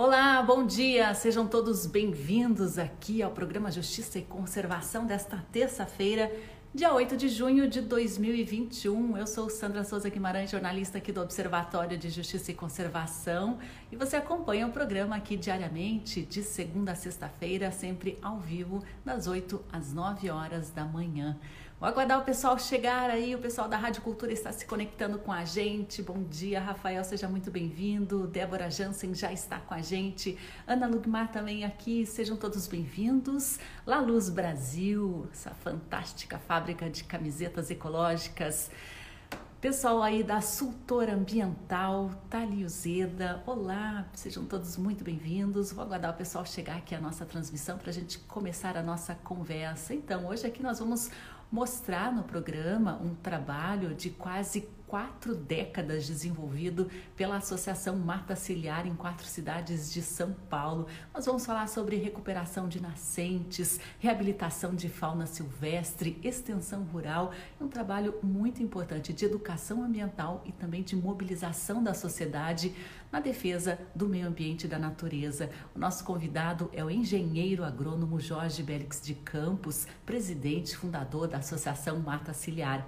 Olá, bom dia! Sejam todos bem-vindos aqui ao programa Justiça e Conservação desta terça-feira, dia 8 de junho de 2021. Eu sou Sandra Souza Guimarães, jornalista aqui do Observatório de Justiça e Conservação, e você acompanha o programa aqui diariamente, de segunda a sexta-feira, sempre ao vivo, das 8 às 9 horas da manhã. Vou aguardar o pessoal chegar aí, o pessoal da Rádio Cultura está se conectando com a gente. Bom dia, Rafael, seja muito bem-vindo. Débora Jansen já está com a gente. Ana Lugmar também aqui, sejam todos bem-vindos. La Luz Brasil, essa fantástica fábrica de camisetas ecológicas. Pessoal aí da Sultora Ambiental, Thalio Zeda, olá, sejam todos muito bem-vindos. Vou aguardar o pessoal chegar aqui à nossa transmissão para a gente começar a nossa conversa. Então, hoje aqui nós vamos mostrar no programa um trabalho de quase quatro décadas desenvolvido pela Associação Mata Ciliar em quatro cidades de São Paulo. Nós vamos falar sobre recuperação de nascentes, reabilitação de fauna silvestre, extensão rural, um trabalho muito importante de educação ambiental e também de mobilização da sociedade na defesa do meio ambiente e da natureza. O nosso convidado é o engenheiro agrônomo Jorge Bélix de Campos, presidente fundador da Associação Mata Ciliar.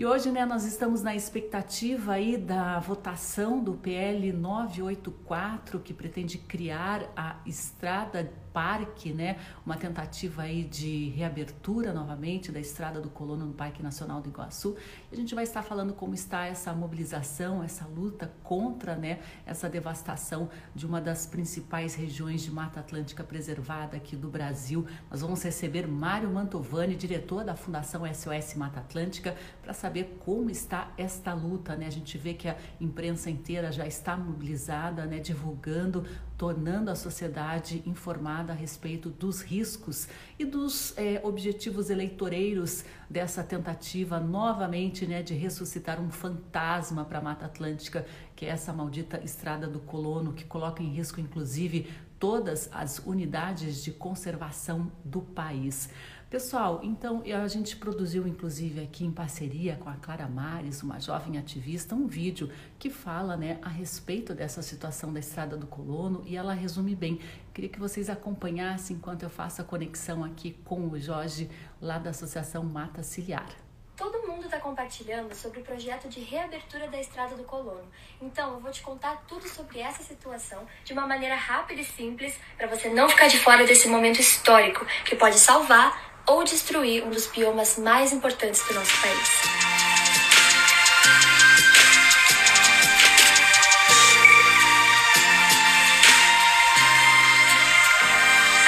E hoje, né, nós estamos na expectativa aí da votação do PL 984, que pretende criar a estrada parque, né, uma tentativa aí de reabertura novamente da estrada do Colono no Parque Nacional do Iguaçu. E a gente vai estar falando como está essa mobilização, essa luta contra, né, essa devastação de uma das principais regiões de Mata Atlântica preservada aqui do Brasil. Nós vamos receber Mário Mantovani, diretor da Fundação SOS Mata Atlântica, para saber como está esta luta, né? A gente vê que a imprensa inteira já está mobilizada, né, divulgando tornando a sociedade informada a respeito dos riscos e dos é, objetivos eleitoreiros dessa tentativa novamente né, de ressuscitar um fantasma para a Mata Atlântica, que é essa maldita estrada do colono, que coloca em risco, inclusive, todas as unidades de conservação do país. Pessoal, então a gente produziu inclusive aqui em parceria com a Clara Mares, uma jovem ativista, um vídeo que fala né, a respeito dessa situação da Estrada do Colono e ela resume bem. Queria que vocês acompanhassem enquanto eu faço a conexão aqui com o Jorge, lá da Associação Mata Ciliar. Todo mundo está compartilhando sobre o projeto de reabertura da Estrada do Colono. Então, eu vou te contar tudo sobre essa situação de uma maneira rápida e simples para você não ficar de fora desse momento histórico que pode salvar ou destruir um dos biomas mais importantes do nosso país.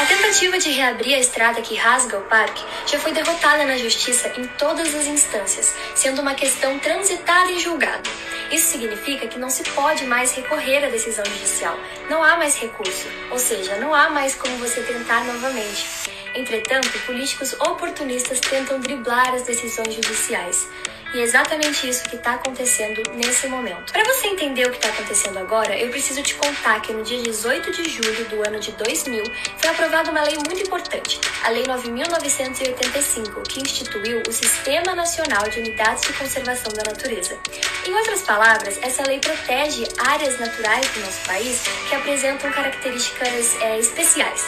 A tentativa de reabrir a estrada que rasga o parque já foi derrotada na justiça em todas as instâncias, sendo uma questão transitada e julgada. Isso significa que não se pode mais recorrer à decisão judicial. Não há mais recurso, ou seja, não há mais como você tentar novamente. Entretanto, políticos oportunistas tentam driblar as decisões judiciais. E é exatamente isso que está acontecendo nesse momento. Para você entender o que está acontecendo agora, eu preciso te contar que no dia 18 de julho do ano de 2000 foi aprovada uma lei muito importante, a Lei 9.985, que instituiu o Sistema Nacional de Unidades de Conservação da Natureza. Em outras palavras, essa lei protege áreas naturais do nosso país que apresentam características é, especiais.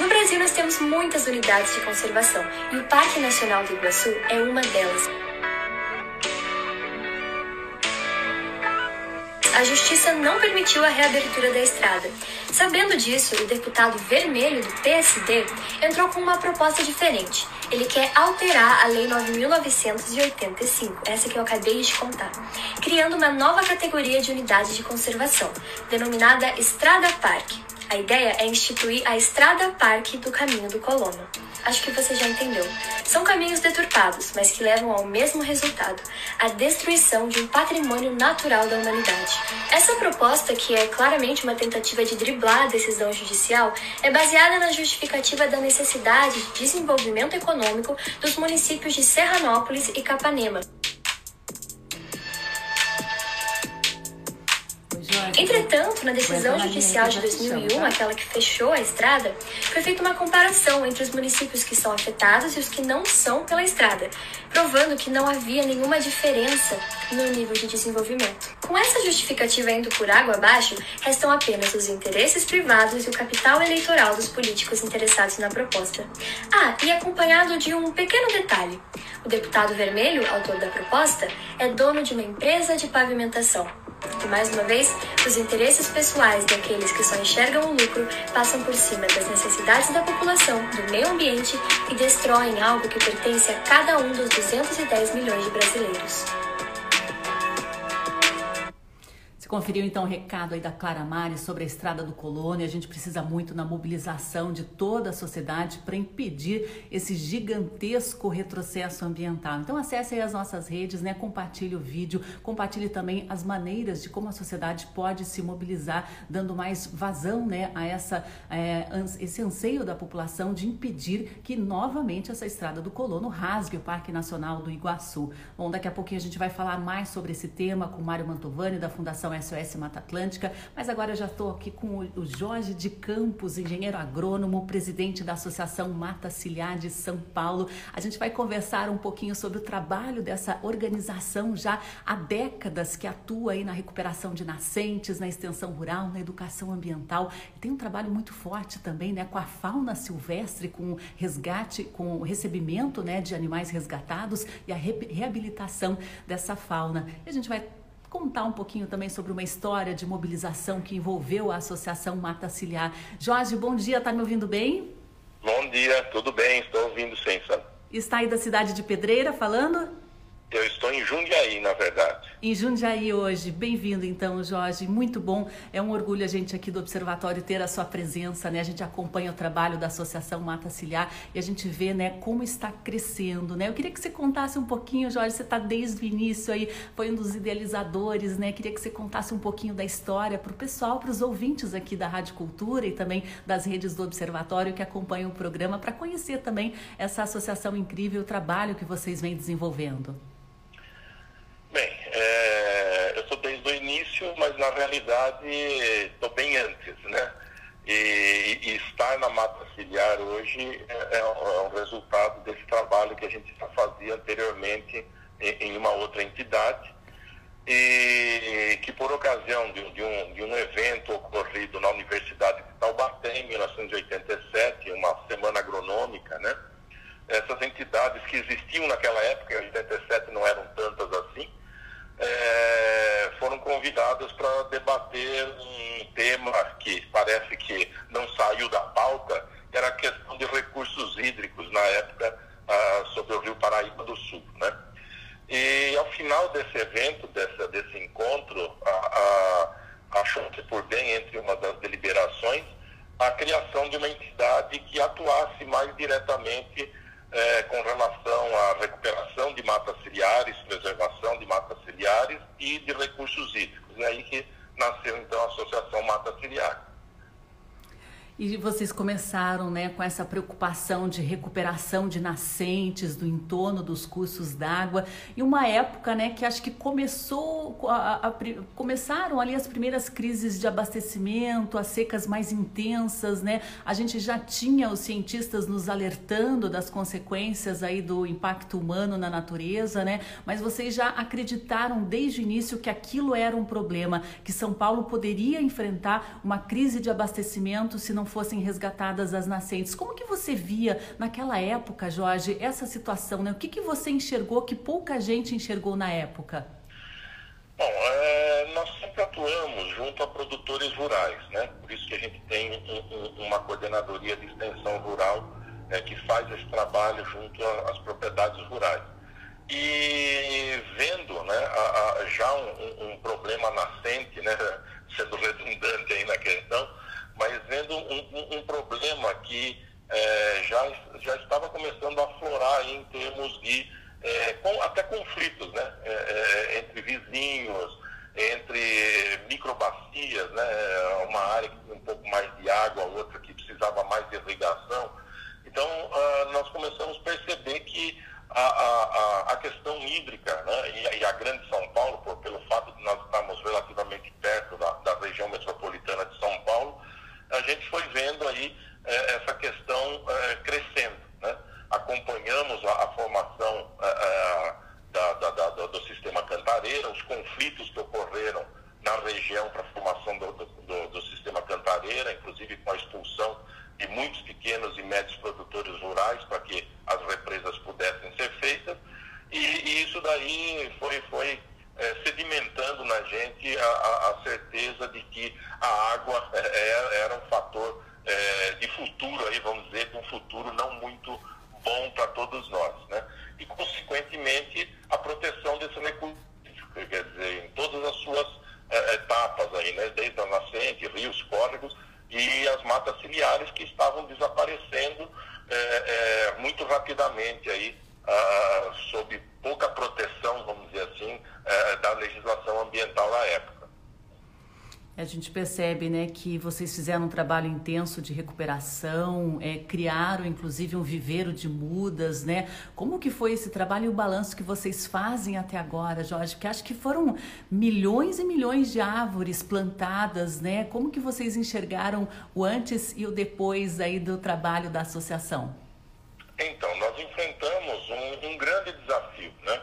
No Brasil, nós temos muitas unidades de conservação e o Parque Nacional do Iguaçu é uma delas. a justiça não permitiu a reabertura da estrada. Sabendo disso, o deputado vermelho do PSD entrou com uma proposta diferente. Ele quer alterar a Lei 9.985, essa que eu acabei de contar, criando uma nova categoria de unidade de conservação, denominada Estrada Parque. A ideia é instituir a Estrada Parque do Caminho do Colono. Acho que você já entendeu. São caminhos deturpados, mas que levam ao mesmo resultado: a destruição de um patrimônio natural da humanidade. Essa proposta, que é claramente uma tentativa de driblar a decisão judicial, é baseada na justificativa da necessidade de desenvolvimento econômico dos municípios de Serranópolis e Capanema. Entretanto, na decisão judicial de 2001, aquela que fechou a estrada, foi feita uma comparação entre os municípios que são afetados e os que não são pela estrada, provando que não havia nenhuma diferença no nível de desenvolvimento. Com essa justificativa indo por água abaixo, restam apenas os interesses privados e o capital eleitoral dos políticos interessados na proposta. Ah, e acompanhado de um pequeno detalhe: o deputado vermelho, autor da proposta, é dono de uma empresa de pavimentação. E mais uma vez, os interesses pessoais daqueles que só enxergam o lucro passam por cima das necessidades da população, do meio ambiente e destroem algo que pertence a cada um dos 210 milhões de brasileiros. Conferiu então o recado aí da Clara Mari sobre a estrada do Colônia. A gente precisa muito na mobilização de toda a sociedade para impedir esse gigantesco retrocesso ambiental. Então acesse aí as nossas redes, né? Compartilhe o vídeo, compartilhe também as maneiras de como a sociedade pode se mobilizar, dando mais vazão, né, a essa é, esse anseio da população de impedir que novamente essa estrada do Colono rasgue o Parque Nacional do Iguaçu. Bom, daqui a pouquinho a gente vai falar mais sobre esse tema com Mário Mantovani da Fundação SOS Mata Atlântica, mas agora já estou aqui com o Jorge de Campos, engenheiro agrônomo, presidente da Associação Mata Ciliar de São Paulo. A gente vai conversar um pouquinho sobre o trabalho dessa organização já há décadas que atua aí na recuperação de nascentes, na extensão rural, na educação ambiental. Tem um trabalho muito forte também, né, com a fauna silvestre, com o resgate, com o recebimento, né, de animais resgatados e a reabilitação dessa fauna. E a gente vai contar um pouquinho também sobre uma história de mobilização que envolveu a Associação Mata Ciliar. Jorge, bom dia, tá me ouvindo bem? Bom dia, tudo bem, estou ouvindo sim, sabe? Está aí da cidade de Pedreira falando? Eu estou em Jundiaí, na verdade. Em Jundiaí hoje. Bem-vindo então, Jorge. Muito bom. É um orgulho a gente aqui do Observatório ter a sua presença, né? A gente acompanha o trabalho da Associação Mata Ciliar e a gente vê, né, como está crescendo, né? Eu queria que você contasse um pouquinho, Jorge, você está desde o início aí, foi um dos idealizadores, né? Queria que você contasse um pouquinho da história para o pessoal, para os ouvintes aqui da Rádio Cultura e também das redes do Observatório que acompanham o programa, para conhecer também essa associação incrível, o trabalho que vocês vêm desenvolvendo. Bem, é, eu sou desde o início, mas na realidade estou bem antes, né? E, e, estar na mata ciliar hoje é, é, um é resultado desse trabalho que a gente já fazia anteriormente em, em uma outra entidade e que por ocasião de, de, um, de um evento ocorrido na Universidade de Taubaté em 1987, uma semana agronômica, né? Essas entidades que existiam naquela época, em 87 não eram tantas assim, é, foram convidadas para debater um tema que parece que não saiu da pauta, que era a questão de recursos hídricos na época ah, sobre o Rio Paraíba do Sul. Né? E ao final desse evento, desse, desse encontro, achou-se por bem, entre uma das deliberações, a criação de uma entidade que atuasse mais diretamente é, com relação à recuperação de matas ciliares, preservação de matas ciliares e de recursos hídricos. É aí que nasceu então a Associação Mata Ciliar. E vocês começaram né, com essa preocupação de recuperação de nascentes, do entorno dos cursos d'água, e uma época né, que acho que começou a, a, começaram ali as primeiras crises de abastecimento, as secas mais intensas, né? A gente já tinha os cientistas nos alertando das consequências aí do impacto humano na natureza, né? Mas vocês já acreditaram desde o início que aquilo era um problema, que São Paulo poderia enfrentar uma crise de abastecimento se não fossem resgatadas as nascentes. Como que você via naquela época, Jorge, essa situação? Né? O que, que você enxergou que pouca gente enxergou na época? Bom, é, nós sempre atuamos junto a produtores rurais, né? Por isso que a gente tem um, um, uma coordenadoria de extensão rural né, que faz esse trabalho junto às propriedades rurais. E vendo né, a, a, já um, um, problema nascente, né, sendo redundante aí na questão, mas vendo um, um, um problema que é, já, já estava começando a aflorar em termos de é, com, até conflitos né? É, é entre vizinhos, entre microbacias, né? uma área que tinha um pouco mais de água, outra que precisava mais de irrigação. Então, uh, nós começamos a perceber que a, a, a questão hídrica né? e, e, a grande São Paulo, por, pelo fato de nós estarmos relativamente perto da, da vendo aí é, essa questão é, crescendo. Né? Acompanhamos a, a formação é, é da, da, da, do sistema Cantareira, os conflitos que ocorreram na região para a formação do, do, do, sistema Cantareira, inclusive com a expulsão de muitos pequenos e médios produtores rurais para que as represas pudessem ser feitas. E, e isso daí foi, foi é, sedimentando na gente a, a, a, certeza de que a água é, é era um fator é, de futuro, aí, vamos dizer, de um futuro não muito bom para todos nós. Né? E, consequentemente, a proteção desse recurso, quer dizer, em todas as suas é, etapas, aí, né? desde a nascente, rios, córregos e as matas ciliares que estavam desaparecendo é, é, muito rapidamente aí, ah, sob pouca proteção, vamos dizer assim, é, da legislação ambiental à época. A gente percebe né, que vocês fizeram um trabalho intenso de recuperação, é, criaram inclusive um viveiro de mudas, né? Como que foi esse trabalho e o balanço que vocês fazem até agora, Jorge? Porque acho que foram milhões e milhões de árvores plantadas, né? Como que vocês enxergaram o antes e o depois aí do trabalho da associação? Então, nós enfrentamos um, um grande desafio, né?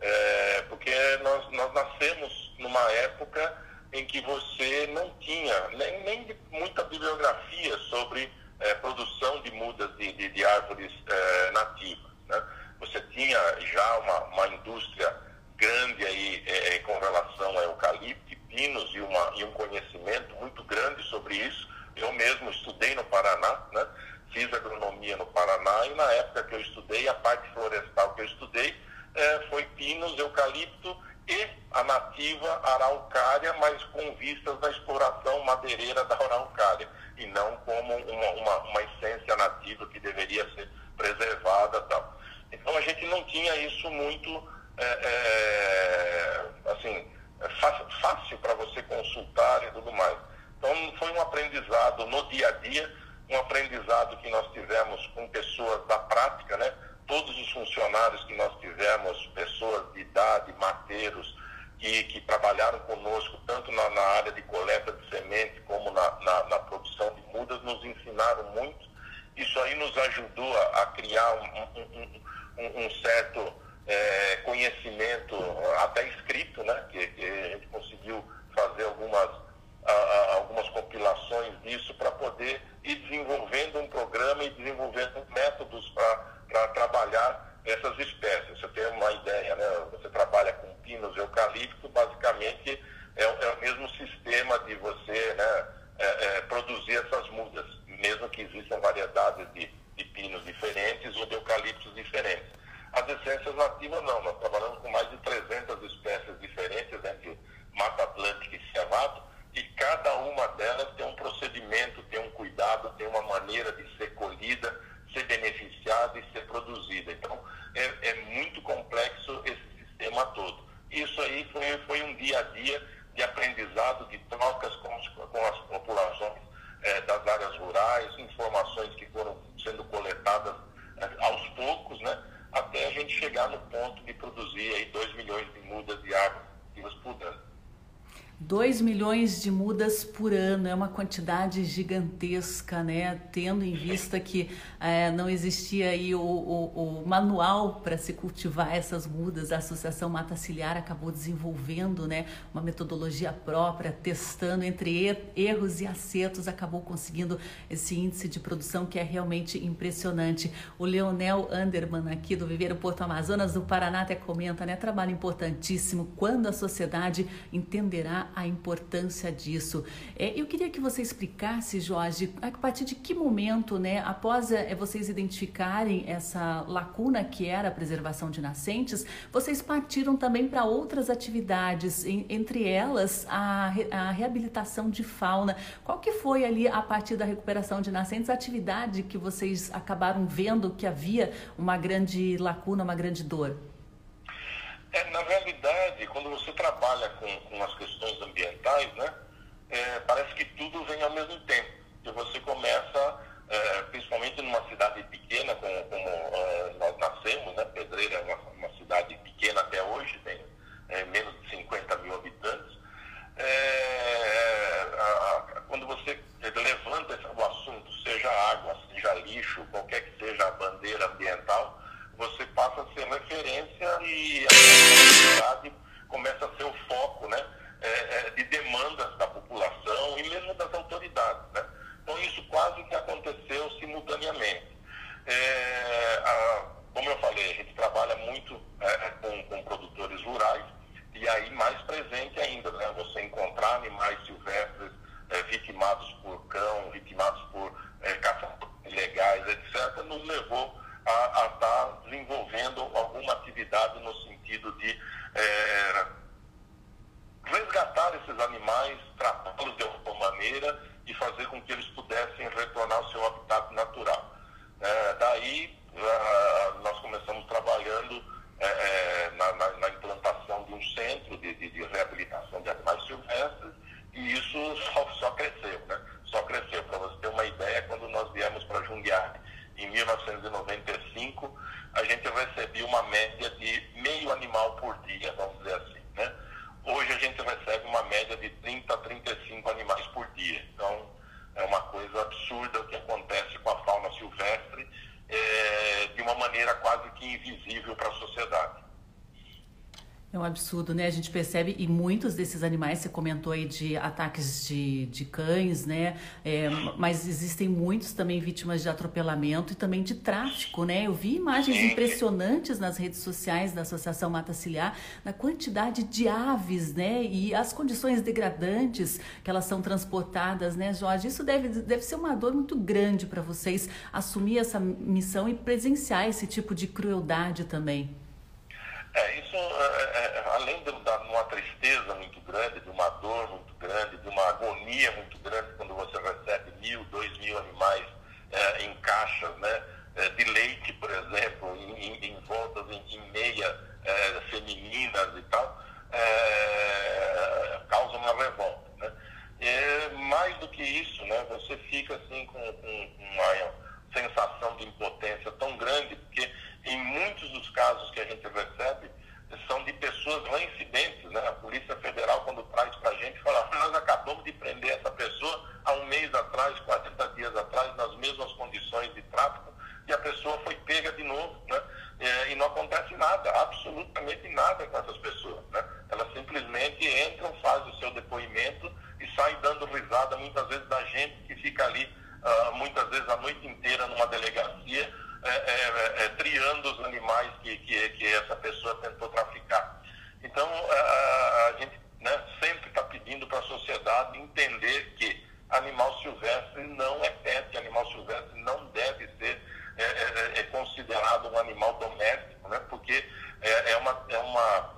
É, porque nós, nós nascemos numa época em que você não tinha nem, nem muita bibliografia sobre é, produção de mudas de, de, de árvores é, nativas. Né? Você tinha já uma, uma indústria grande aí é, com relação a eucalipto e pinos e, uma, e um conhecimento muito grande sobre isso. Eu mesmo estudei no Paraná, né? fiz agronomia no Paraná e na época que eu estudei, a parte florestal que eu estudei foi pinos, eucalipto e a nativa araucária, mas com vistas da exploração madeireira da araucária, e não como uma, uma, uma essência nativa que deveria ser preservada. Tal. Então a gente não tinha isso muito é, é, assim, é fácil, fácil para você consultar e tudo mais. Então foi um aprendizado no dia a dia, um aprendizado que nós tivemos com pessoas da prática, né? Todos os funcionários que nós tivemos, pessoas de idade, mateiros, que, que trabalharam conosco, tanto na, na, área de coleta de semente como na, na, na, produção de mudas, nos ensinaram muito. Isso aí nos ajudou a, a criar um, um, um, um certo é, conhecimento, até escrito, né? que, que a gente conseguiu fazer algumas, algumas compilações disso para poder ir desenvolvendo um programa e desenvolvendo métodos para trabalhar essas espécies. Você tem uma ideia, né? Você trabalha com pinos, eucalipto, basicamente é, é o mesmo sistema de você né, é, é, produzir essas mudas, mesmo que existam variedades de, de pinos diferentes ou de eucaliptos diferentes. As essências nativas não, nós trabalhamos com mais de 300 espécies diferentes entre Mata Atlântica e Cerrado, e cada uma delas tem um procedimento, tem um cuidado, tem uma maneira de ser colhida, ser beneficiada e ser produzida. Então, é, é muito complexo esse sistema todo. Isso aí foi, foi um dia a dia de aprendizado, de trocas com, os, com as populações é, das áreas rurais, informações que foram sendo coletadas é, aos poucos, né, até a gente chegar no ponto de produzir aí 2 milhões de mudas de árvores por ano. 2 milhões de mudas por ano é uma quantidade gigantesca, né? Tendo em vista que é, não existia aí o, o, o manual para se cultivar essas mudas, a Associação Mata Ciliar acabou desenvolvendo, né, uma metodologia própria, testando entre erros e acertos, acabou conseguindo esse índice de produção que é realmente impressionante. O Leonel Anderman aqui do Viveiro Porto Amazonas do Paraná até comenta, né? Trabalho importantíssimo quando a sociedade entenderá a importância disso. É, eu queria que você explicasse, Jorge, a partir de que momento, né, após é, vocês identificarem essa lacuna que era a preservação de nascentes, vocês partiram também para outras atividades, em, entre elas a, a reabilitação de fauna. Qual que foi ali, a partir da recuperação de nascentes, a atividade que vocês acabaram vendo que havia uma grande lacuna, uma grande dor? É, na realidade, quando você trabalha com, com as questões ambientais, né, é, parece que tudo vem ao mesmo tempo. Que você começa, é, principalmente numa cidade pequena, como, como é, nós nascemos, né? Pedreira é uma, uma cidade pequena até hoje, tem é, menos de 50 mil habitantes. É, é, a, a, quando você levanta esse, o assunto, seja água, seja lixo, qualquer que seja a bandeira ambiental, você passa a ser referência e absurdo, né? A gente percebe, e muitos desses animais, você comentou aí de ataques de, de cães, né? É, mas existem muitos também vítimas de atropelamento e também de tráfico, né? Eu vi imagens impressionantes nas redes sociais da Associação Mata Ciliar, na quantidade de aves, né? E as condições degradantes que elas são transportadas, né, Jorge? Isso deve, deve ser uma dor muito grande para vocês assumir essa missão e presenciar esse tipo de crueldade também. É, isso, é, é, além de uma tristeza muito grande, de uma dor muito grande, de uma agonia muito grande quando você recebe mil, dois mil animais é, em caixas, né, é, de leite, por exemplo, em, em, voltas em, em meia é, femininas e tal, causa uma revolta. Né? E, mais do que isso, né, você fica assim com, com uma sensação de impotência tão grande, porque em muitos dos casos que a gente recebe, são de pessoas reincidentes. Né? A Polícia Federal, quando traz para a gente, fala: nós acabamos de prender essa pessoa há um mês atrás, 40 dias atrás, nas mesmas condições de tráfico, e a pessoa foi pega de novo. Né? É, e não acontece nada, absolutamente nada com essas pessoas. Né? Elas simplesmente entram, fazem o seu depoimento e saem dando risada, muitas vezes, da gente que fica ali, uh, muitas vezes a noite inteira numa delegacia é, é, é, é, triando os animais que, que, que, essa pessoa tentou traficar. Então, a, a gente né, sempre está pedindo para a sociedade entender que animal silvestre não é pet, animal silvestre não deve ser é, é, considerado um animal doméstico, né, porque é, uma, é uma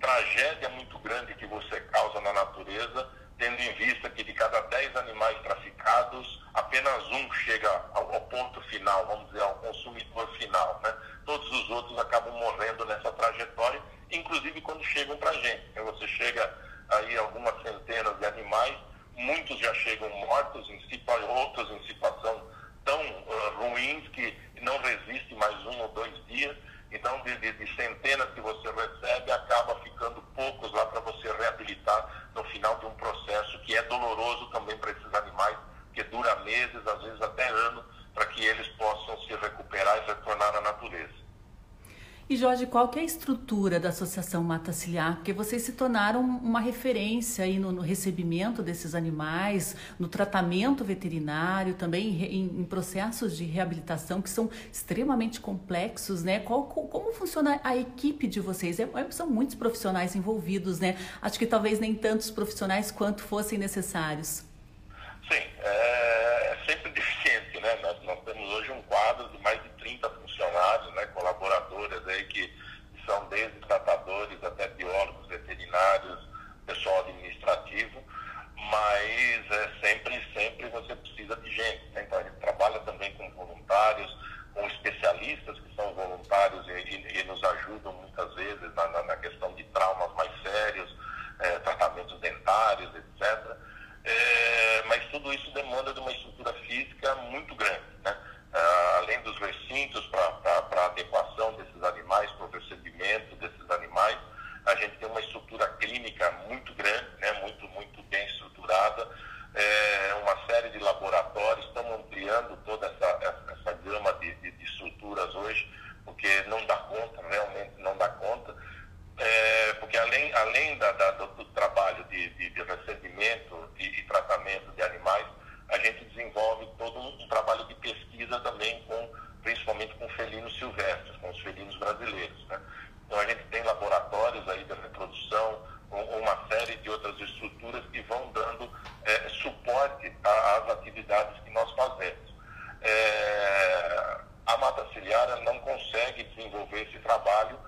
tragédia muito grande que você causa na natureza tendo em vista que de cada 10 animais traficados, apenas um chega ao, ao, ponto final, vamos dizer, ao consumidor final. Né? Todos os outros acabam morrendo nessa trajetória, inclusive quando chegam para a gente. Então, você chega aí algumas centenas de animais, muitos já chegam mortos, em outros em situação tão uh, ruins que não resistem mais um ou dois dias. Então, de, de centenas que você recebe, acaba ficando poucos lá para você reabilitar no final de um processo é doloroso também para esses animais, que dura meses, às vezes até anos, para que eles possam se recuperar e retornar à natureza. E Jorge, qual que é a estrutura da Associação Mata Ciliar? Porque vocês se tornaram uma referência aí no, no recebimento desses animais, no tratamento veterinário, também em, em, processos de reabilitação que são extremamente complexos, né? Qual, como funciona a equipe de vocês? É, é, são muitos profissionais envolvidos, né? Acho que talvez nem tantos profissionais quanto fossem necessários. Sim, é, auxiliar não consegue desenvolver esse trabalho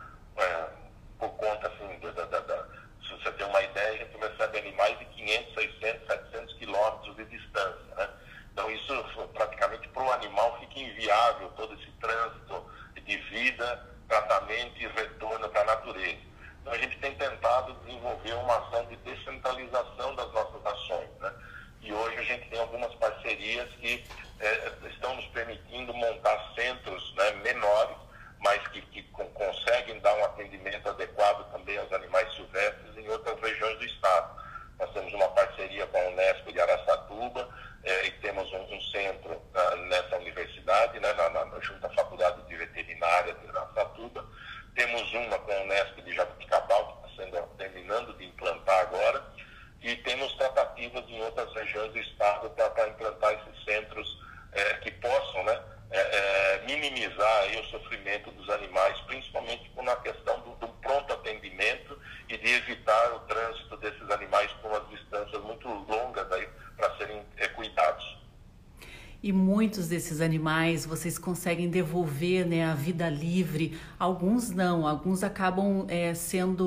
animais, vocês conseguem devolver né, a vida livre. Alguns não, alguns acabam é, sendo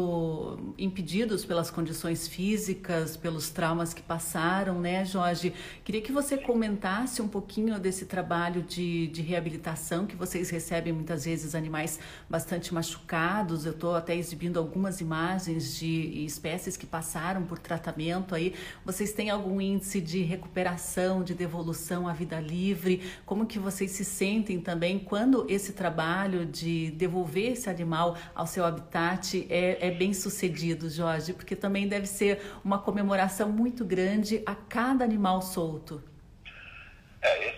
impedidos pelas condições físicas, pelos traumas que passaram, né, Jorge? Queria que você comentasse um pouquinho desse trabalho de, de reabilitação que vocês recebem muitas vezes animais bastante machucados. Eu estou até exibindo algumas imagens de espécies que passaram por tratamento aí. Vocês têm algum índice de recuperação, de devolução à vida livre? Como que vocês se sentem também quando esse trabalho de devolver esse animal ao seu habitat é, é bem sucedido? perdido, Jorge, porque também deve ser uma comemoração muito grande a cada animal solto. É,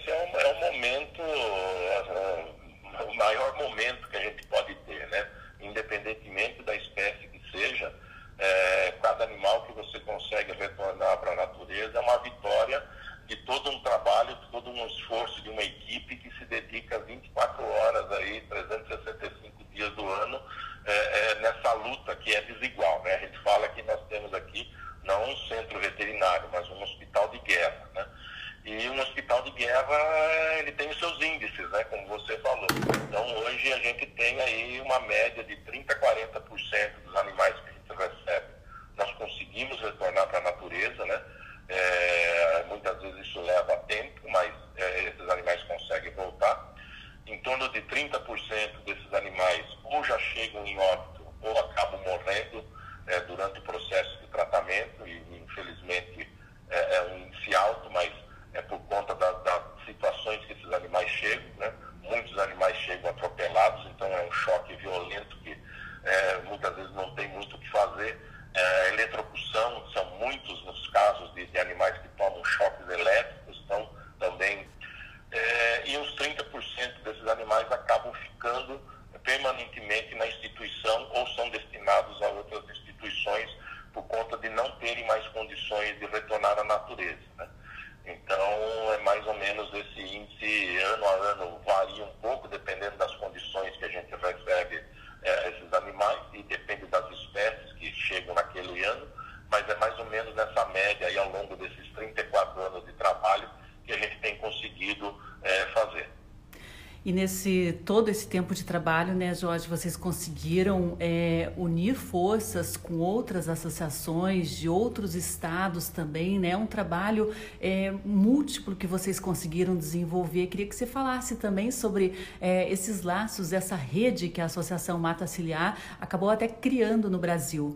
E nesse todo esse tempo de trabalho, né, Jorge, vocês conseguiram é, unir forças com outras associações de outros estados também, né? Um trabalho é, múltiplo que vocês conseguiram desenvolver. Queria que você falasse também sobre é, esses laços, essa rede que a Associação Mata Ciliar acabou até criando no Brasil.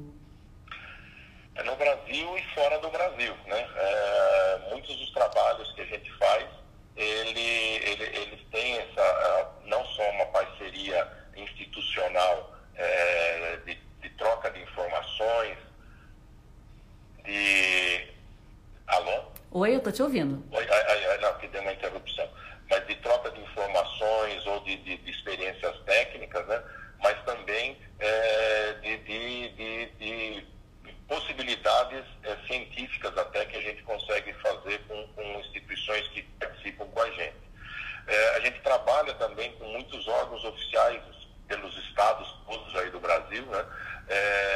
É no Brasil e fora do Brasil, né? É, Eu estou te ouvindo. Oi, ai, ai, ai, não, que deu uma interrupção. Mas de troca de informações ou de, de, de experiências técnicas, né? mas também é, de, de, de, possibilidades é, científicas até que a gente consegue fazer com, com instituições que participam com a gente. É, a gente trabalha também com muitos órgãos oficiais pelos estados todos aí do Brasil, né? É,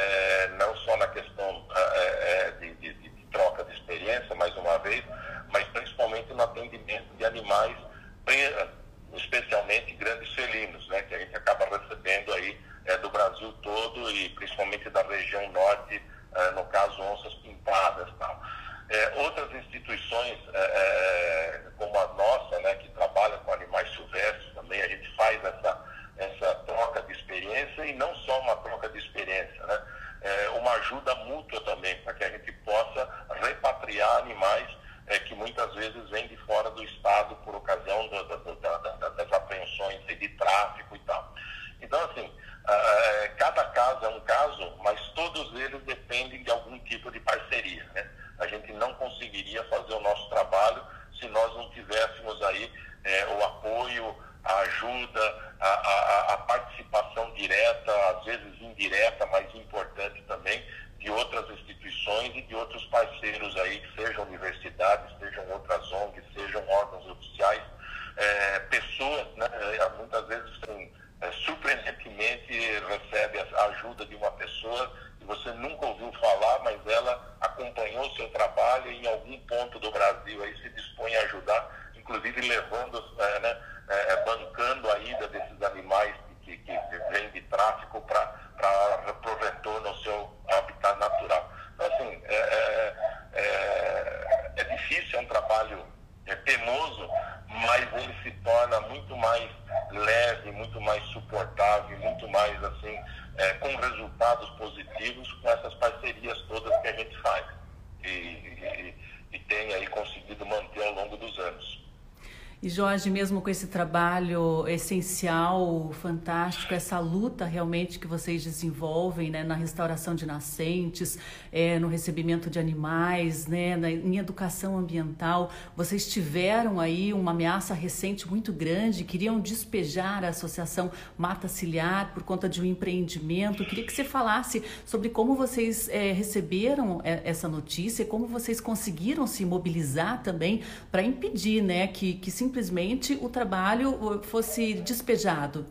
caso, é um caso, mas todos eles mesmo com esse trabalho essencial, fantástico, essa luta realmente que vocês desenvolvem né, na restauração de nascentes, é, no recebimento de animais, né, na, em educação ambiental. Vocês tiveram aí uma ameaça recente muito grande, queriam despejar a Associação Mata Ciliar por conta de um empreendimento. Queria que você falasse sobre como vocês é, receberam é, essa notícia e como vocês conseguiram se mobilizar também para impedir né, que, que simplesmente o trabalho fosse despejado?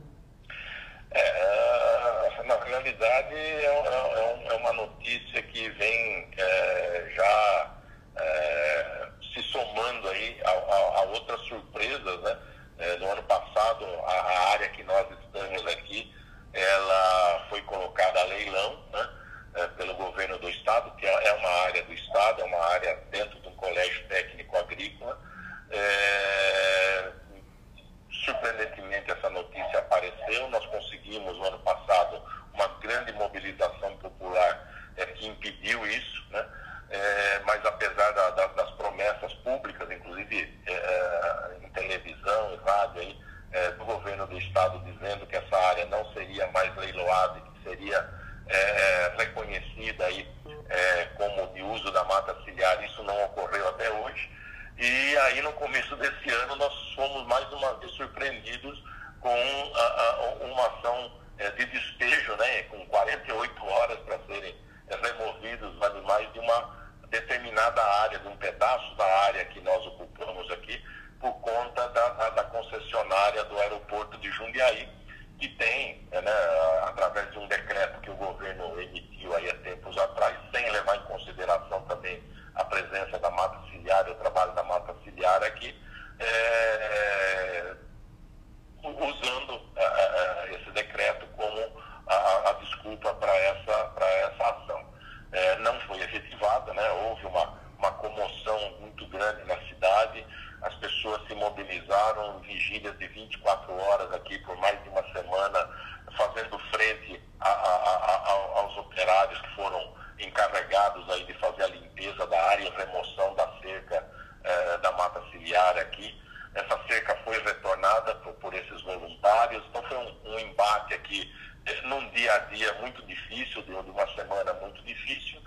dia muito difícil, de uma semana muito difícil,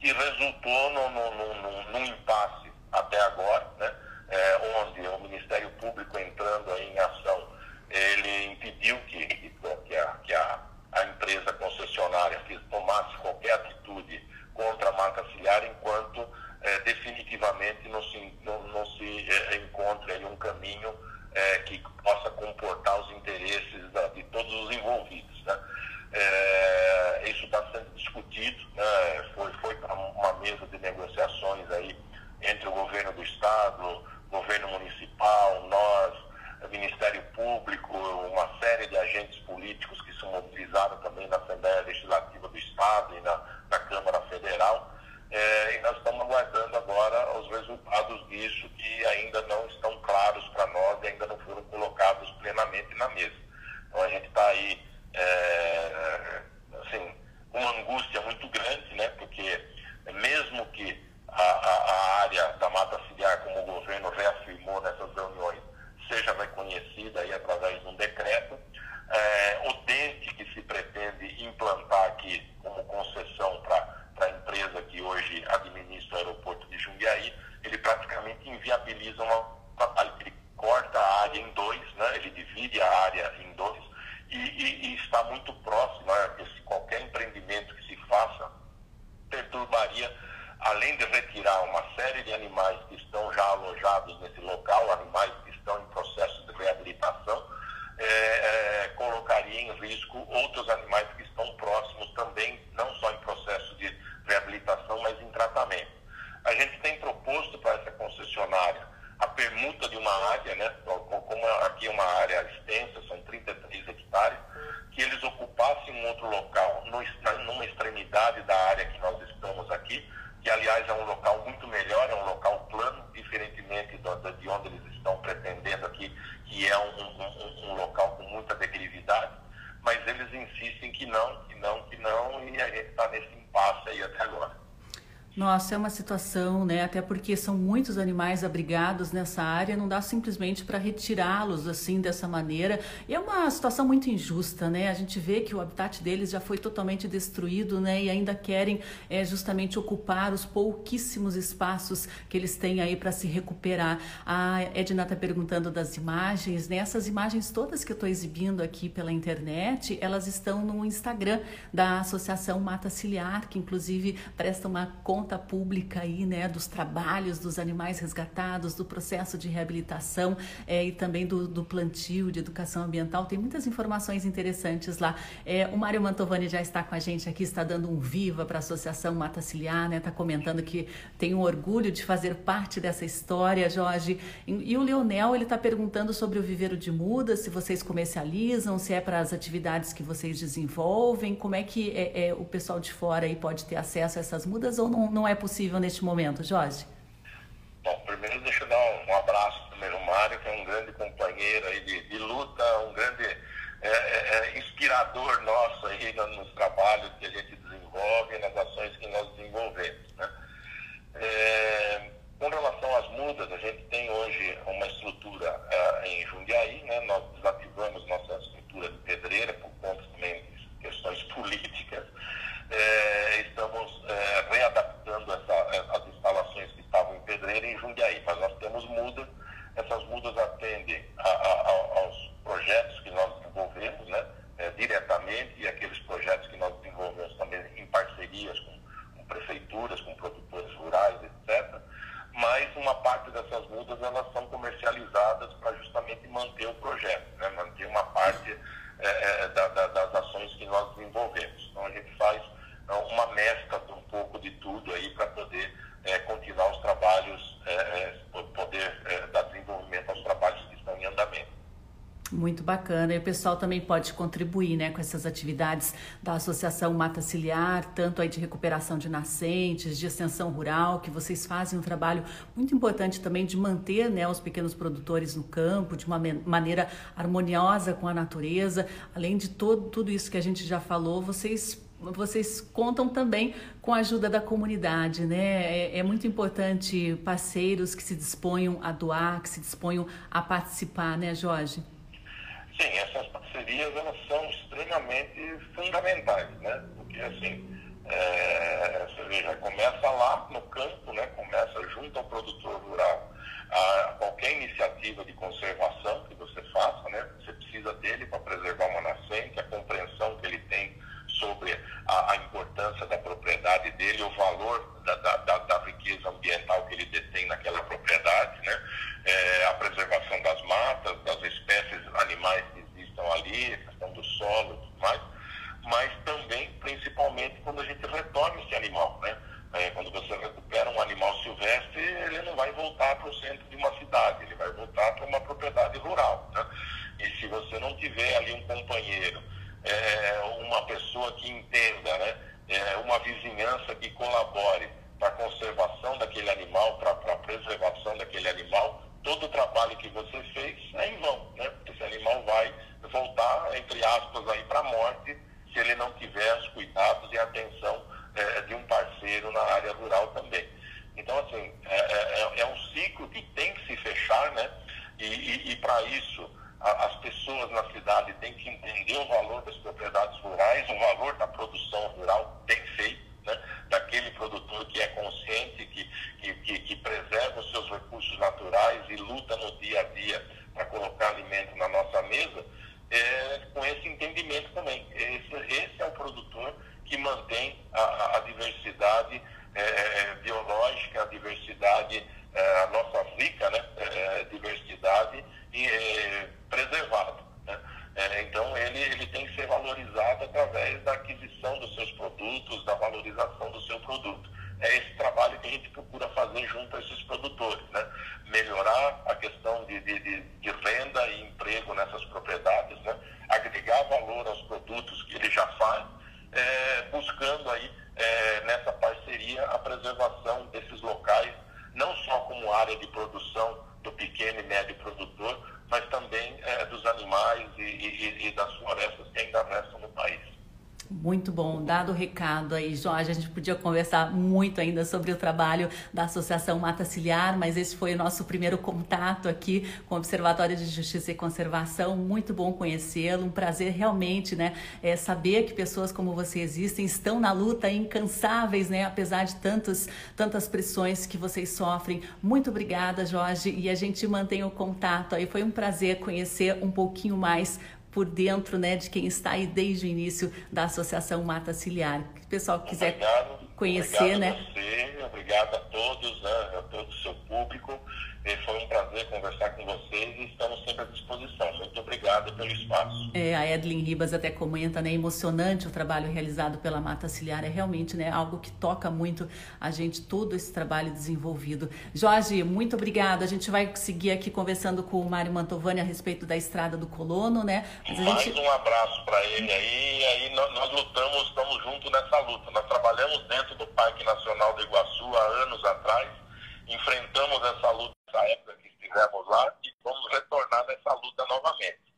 que resultou num, num impasse até agora. Nossa, é uma situação, né? Até porque são muitos animais abrigados nessa área, não dá simplesmente para retirá-los assim dessa maneira. É uma situação muito injusta, né? A gente vê que o habitat deles já foi totalmente destruído, né? E ainda querem é, justamente ocupar os pouquíssimos espaços que eles têm aí para se recuperar. A Edna está perguntando das imagens, né? Essas imagens todas que eu estou exibindo aqui pela internet, elas estão no Instagram da Associação Mata Ciliar, que inclusive presta uma conta pública aí, né, dos trabalhos dos animais resgatados, do processo de reabilitação é, e também do, do, plantio de educação ambiental. Tem muitas informações interessantes lá. É, o Mário Mantovani já está com a gente aqui, está dando um viva para a Associação Mata Ciliar, né, está comentando que tem um orgulho de fazer parte dessa história, Jorge. E, e o Leonel, ele está perguntando sobre o viveiro de mudas, se vocês comercializam, se é para as atividades que vocês desenvolvem, como é que é, é, o pessoal de fora aí pode ter acesso a essas mudas ou não não, é possível neste momento, Jorge? Bom, primeiro deixa eu dar um, abraço primeiro ao Mário, que é um grande companheiro aí de, de luta, um grande é, é, é inspirador nosso aí nos trabalhos que a gente desenvolve, nas ações que nós desenvolvemos. Né? É, com relação às mudas, a gente tem hoje uma estrutura uh, em Jundiaí, né? nós desativamos nossa estrutura de pedreira por conta também de questões políticas. É, estamos é, readaptando essa, as instalações que estavam em Pedreira em Jundiaí, mas nós temos mudas, essas mudas atendem a, a, aos projetos que nós desenvolvemos né, é, diretamente e aqueles projetos que nós desenvolvemos também em parcerias com, com prefeituras, com produtores rurais, etc. Mas uma parte dessas mudas elas são comercializadas para justamente manter o projeto, né, manter uma parte é, é da, da, das ações que nós desenvolvemos. Então a gente faz uma mescla de um pouco de tudo aí para poder é, continuar os trabalhos, é, é poder é, dar desenvolvimento aos trabalhos que estão em andamento. Muito bacana. E o pessoal também pode contribuir né, com essas atividades da Associação Mata Ciliar, tanto aí de recuperação de nascentes, de extensão rural, que vocês fazem um trabalho muito importante também de manter né, os pequenos produtores no campo de uma maneira harmoniosa com a natureza. Além de todo, tudo isso que a gente já falou, vocês vocês contam também com a ajuda da comunidade, né? É, é, muito importante parceiros que se disponham a doar, que se disponham a participar, né, Jorge? Sim, essas parcerias elas são extremamente fundamentais, né? Porque assim, é, você veja, começa lá no campo, né? Começa junto ao produtor rural. A, qualquer iniciativa de conservação que você faça, né? Você precisa dele para preservar uma nascente, a compreensão que ele tem sobre a, a importância da propriedade dele, o valor da, da, da, da, riqueza ambiental que ele detém naquela propriedade, né? É, a preservação das matas, das espécies animais que existam ali, a questão do solo e tudo mais, mas também, principalmente, quando a gente retorna esse animal, né? É, quando você recupera um animal silvestre, ele não vai voltar para o centro de uma cidade, ele vai voltar para uma propriedade rural. Né? E se você não tiver ali um companheiro é, uma pessoa que entenda, né? É, uma vizinhança que colabore para a conservação daquele animal, para a preservação daquele animal, todo o trabalho que você fez é em vão, né? Esse animal vai voltar, entre aspas, aí para a morte, se ele não tiver os cuidados e a atenção é, de um parceiro na área rural também. Então, assim, é, é, é, é um ciclo que tem que se fechar, né? E, e, e para isso, as pessoas na cidade têm que entender o valor das propriedades rurais, o valor da produção rural bem feita, né? daquele produtor que é consciente, que, que, que, que, preserva os seus recursos naturais e luta no dia a dia para colocar alimento na nossa mesa, é, com esse entendimento também. Esse, esse é o produtor que mantém a, a diversidade é, biológica, a diversidade, é, a nossa rica né, é, diversidade e, é, preservado. Né? É, então, ele, ele tem que ser valorizado através da aquisição dos seus produtos, da valorização do seu produto. É esse trabalho que a gente procura fazer junto a esses produtores, né? melhorar a questão de, de, de, de renda e emprego nessas propriedades, né? agregar valor aos produtos que ele já faz, é, buscando aí é, nessa parceria a preservação desses locais, não só como área de produção do pequeno e médio produtor, mas também é, dos animais e, e, e das florestas que ainda restam no país. Muito bom, dado o recado aí, Jorge. A gente podia conversar muito ainda sobre o trabalho da Associação Mata Ciliar, mas esse foi o nosso primeiro contato aqui com o Observatório de Justiça e Conservação. Muito bom conhecê-lo, um prazer realmente, né? É, saber que pessoas como você existem, estão na luta, incansáveis, né? Apesar de tantos, tantas pressões que vocês sofrem. Muito obrigada, Jorge, e a gente mantém o contato aí. Foi um prazer conhecer um pouquinho mais por dentro né, de quem está aí desde o início da Associação Mata Ciliar. Se o pessoal quiser obrigado, conhecer, obrigado né? A você, obrigado a todos, né, a todo o seu público. Foi um prazer conversar com vocês e estamos sempre à disposição. Muito obrigado pelo espaço. É, a Edlin Ribas até comenta, né? Emocionante o trabalho realizado pela Mata Ciliar. É realmente né, algo que toca muito a gente, todo esse trabalho desenvolvido. Jorge, muito obrigada. A gente vai seguir aqui conversando com o Mário Mantovani a respeito da estrada do Colono, né? Mas Mais gente... um abraço para ele aí. aí nós, nós lutamos, estamos juntos nessa luta. Nós trabalhamos dentro do Parque Nacional do Iguaçu há anos atrás enfrentamos essa luta na época que estivemos lá e vamos retornar nessa luta novamente.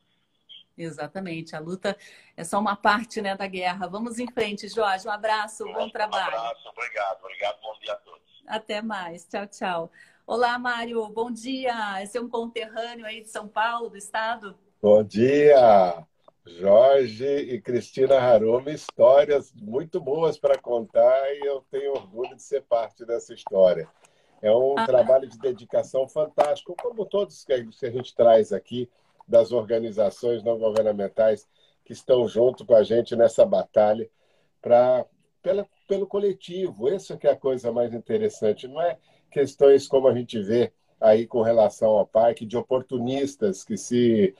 Exatamente, a luta é só uma parte né, da guerra. Vamos em frente, Jorge. Um abraço, bom trabalho. Um abraço, obrigado, obrigado, bom dia a todos. Até mais, tchau, tchau. Olá, Mário, bom dia. Esse é um conterrâneo aí de São Paulo, do estado? Bom dia, Jorge e Cristina Harumi. Histórias muito boas para contar e eu tenho orgulho de ser parte dessa história. É um ah. trabalho de dedicação fantástico, como todos que a gente traz aqui das organizações não governamentais que estão junto com a gente nessa batalha para pela, pelo coletivo. Essa que é a coisa mais interessante. Não é questões como a gente vê aí com relação ao parque de oportunistas que se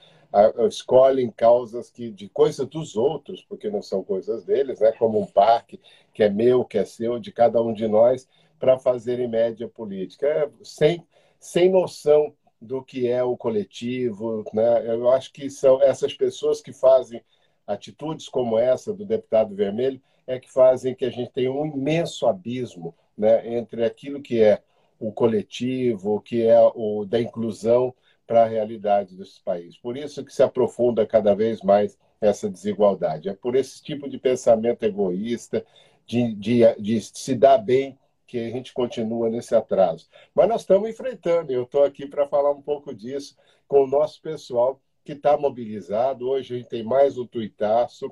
escolhem causas que de coisas dos outros, porque não são coisas deles, né? Como um parque que é meu, que é seu, de cada um de nós para fazerem média política, é, sem, sem noção do que é o coletivo. Né? Eu acho que são essas pessoas que fazem atitudes como essa do deputado Vermelho é que fazem que a gente tenha um imenso abismo né, entre aquilo que é o coletivo, o que é o da inclusão para a realidade desse país. Por isso que se aprofunda cada vez mais essa desigualdade. É por esse tipo de pensamento egoísta, de, de, de se dar bem que a gente continua nesse atraso. Mas nós estamos enfrentando, eu estou aqui para falar um pouco disso com o nosso pessoal que está mobilizado. Hoje a gente tem mais um tuitaço.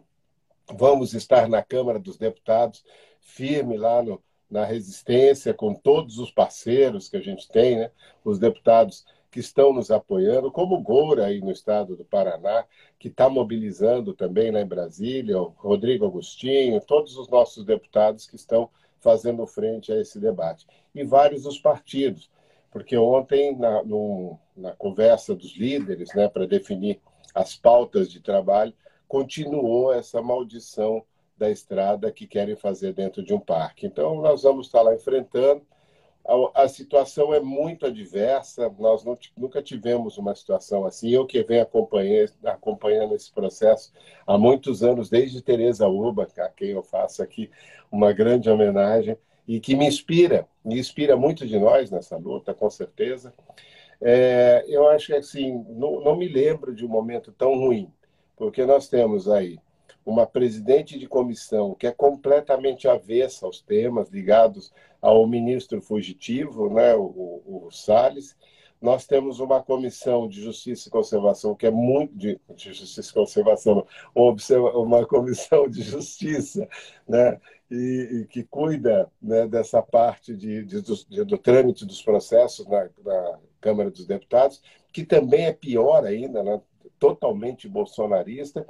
Vamos estar na Câmara dos Deputados, firme lá no, na resistência, com todos os parceiros que a gente tem, né? os deputados que estão nos apoiando, como o Goura aí no estado do Paraná, que está mobilizando também lá em Brasília, o Rodrigo Agostinho, todos os nossos deputados que estão fazendo frente a esse debate. E vários dos partidos, porque ontem, na, no, na conversa dos líderes, né, para definir as pautas de trabalho, continuou essa maldição da estrada que querem fazer dentro de um parque. Então, nós vamos estar lá enfrentando. A, a situação é muito adversa, nós não, nunca tivemos uma situação assim. Eu que venho acompanhando, esse processo há muitos anos, desde Tereza Uba, a quem eu faço aqui uma grande homenagem e que me inspira, me inspira muito de nós nessa luta, com certeza. É, eu acho que assim, não, não me lembro de um momento tão ruim, porque nós temos aí uma presidente de comissão que é completamente avessa aos temas ligados ao ministro fugitivo, né, o, o Salles. Nós temos uma comissão de justiça e conservação que é muito de, de justiça e conservação, uma comissão de justiça, né, e, e que cuida né, dessa parte de, de, do, do, trâmite dos processos na, na, Câmara dos Deputados, que também é pior ainda, né, totalmente bolsonarista,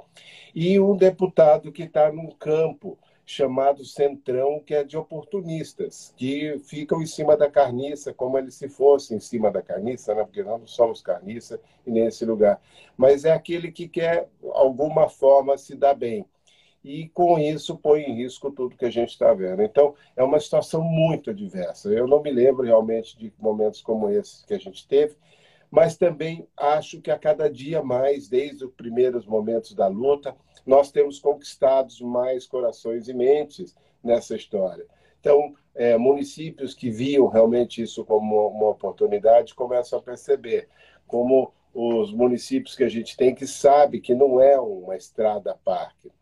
e um deputado que está num campo chamado centrão, que é de oportunistas, que ficam em cima da carniça, como eles se fossem em cima da carniça, né? porque nós não somos carniça e nem esse lugar. Mas é aquele que quer, alguma forma, se dar bem. E com isso põe em risco tudo que a gente está vendo. Então, é uma situação muito adversa. Eu não me lembro realmente de momentos como esses que a gente teve, mas também acho que a cada dia mais, desde os primeiros momentos da luta, nós temos conquistado mais corações e mentes nessa história. Então, é, municípios que viam realmente isso como uma oportunidade começam a perceber, como os municípios que a gente tem que sabe que não é uma estrada parque,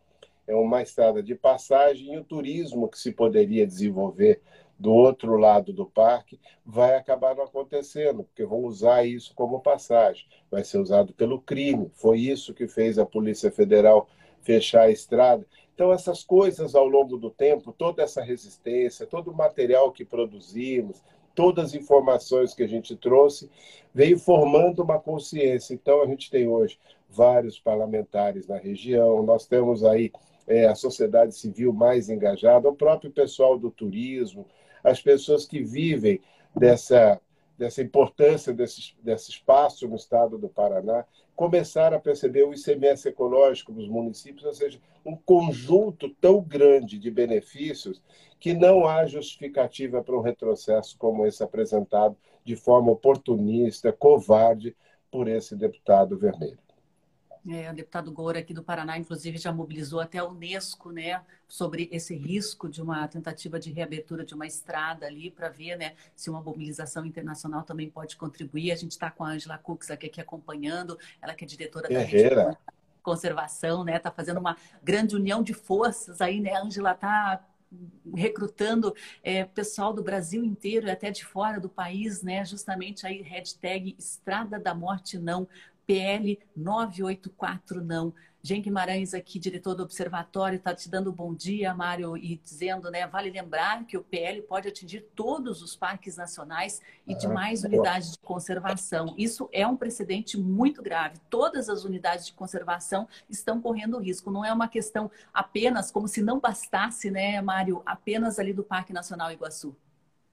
é uma estrada de passagem e o turismo que se poderia desenvolver do outro lado do parque vai acabar não acontecendo, porque vão usar isso como passagem, vai ser usado pelo crime. Foi isso que fez a Polícia Federal fechar a estrada. Então, essas coisas ao longo do tempo, toda essa resistência, todo o material que produzimos, todas as informações que a gente trouxe, veio formando uma consciência. Então, a gente tem hoje vários parlamentares na região, nós temos aí é, a sociedade civil mais engajada, o próprio pessoal do turismo, as pessoas que vivem dessa dessa importância desse, desse espaço no estado do Paraná, começar a perceber o ICMS ecológico dos municípios, ou seja, um conjunto tão grande de benefícios que não há justificativa para um retrocesso como esse apresentado de forma oportunista, covarde, por esse deputado vermelho. É, o deputado Goura aqui do Paraná, inclusive, já mobilizou até a Unesco, né, sobre esse risco de uma tentativa de reabertura de uma estrada ali, para ver, né, se uma mobilização internacional também pode contribuir. A gente está com a Angela Cooks aqui, aqui, acompanhando, ela que é diretora da Rede Conservação, né, está fazendo uma grande união de forças aí, né, a Angela está recrutando é, pessoal do Brasil inteiro e até de fora do país, né? Justamente aí hashtag Estrada da Morte Não PL 984 não. Jean Guimarães aqui, diretor do Observatório, está te dando um bom dia, Mário, e dizendo, né, vale lembrar que o PL pode atingir todos os parques nacionais e demais unidades de conservação. Isso é um precedente muito grave. Todas as unidades de conservação estão correndo risco. Não é uma questão apenas, como se não bastasse, né, Mário, apenas ali do Parque Nacional Iguaçu.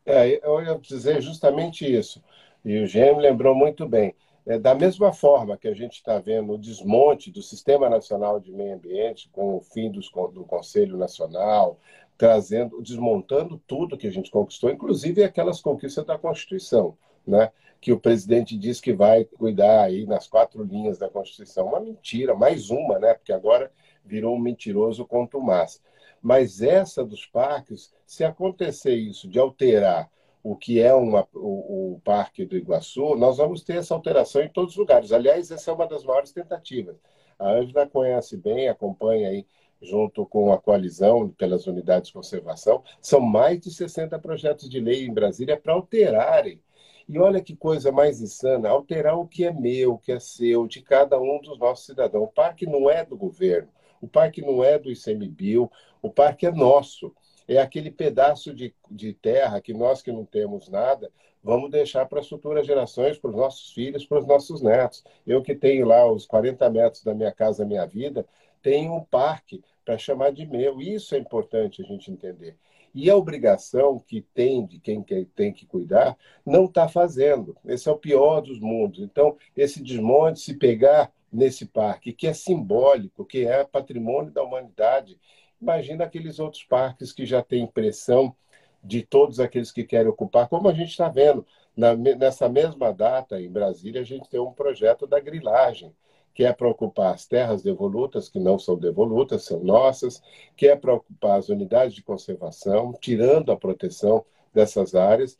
É, eu ia dizer justamente isso. E o Gêmeo lembrou muito bem. É, da mesma forma que a gente está vendo o desmonte do Sistema Nacional de Meio Ambiente, com o fim dos, do Conselho Nacional, trazendo, desmontando tudo que a gente conquistou, inclusive aquelas conquistas da Constituição, né? que o presidente diz que vai cuidar aí nas quatro linhas da Constituição. Uma mentira, mais uma, né? porque agora virou um mentiroso contumaz. Mas essa dos parques, se acontecer isso, de alterar o que é uma, o, o, Parque do Iguaçu, nós vamos ter essa alteração em todos os lugares. Aliás, essa é uma das maiores tentativas. A Ângela conhece bem, acompanha aí junto com a coalizão pelas unidades de conservação. São mais de 60 projetos de lei em Brasília para alterarem. E olha que coisa mais insana, alterar o que é meu, o que é seu, de cada um dos nossos cidadãos. O parque não é do governo, o parque não é do ICMBio, o parque é nosso é aquele pedaço de, de terra que nós que não temos nada, vamos deixar para as futuras gerações, para os nossos filhos, para os nossos netos. Eu que tenho lá os 40 metros da minha casa, minha vida, tenho um parque para chamar de meu. Isso é importante a gente entender. E a obrigação que tem de quem tem que cuidar não está fazendo. Esse é o pior dos mundos. Então, esse desmonte, se pegar nesse parque, que é simbólico, que é patrimônio da humanidade, Imagina aqueles outros parques que já têm pressão de todos aqueles que querem ocupar, como a gente está vendo. Na, nessa mesma data, em Brasília, a gente tem um projeto da grilagem, que é para ocupar as terras devolutas, que não são devolutas, são nossas, que é para ocupar as unidades de conservação, tirando a proteção dessas áreas,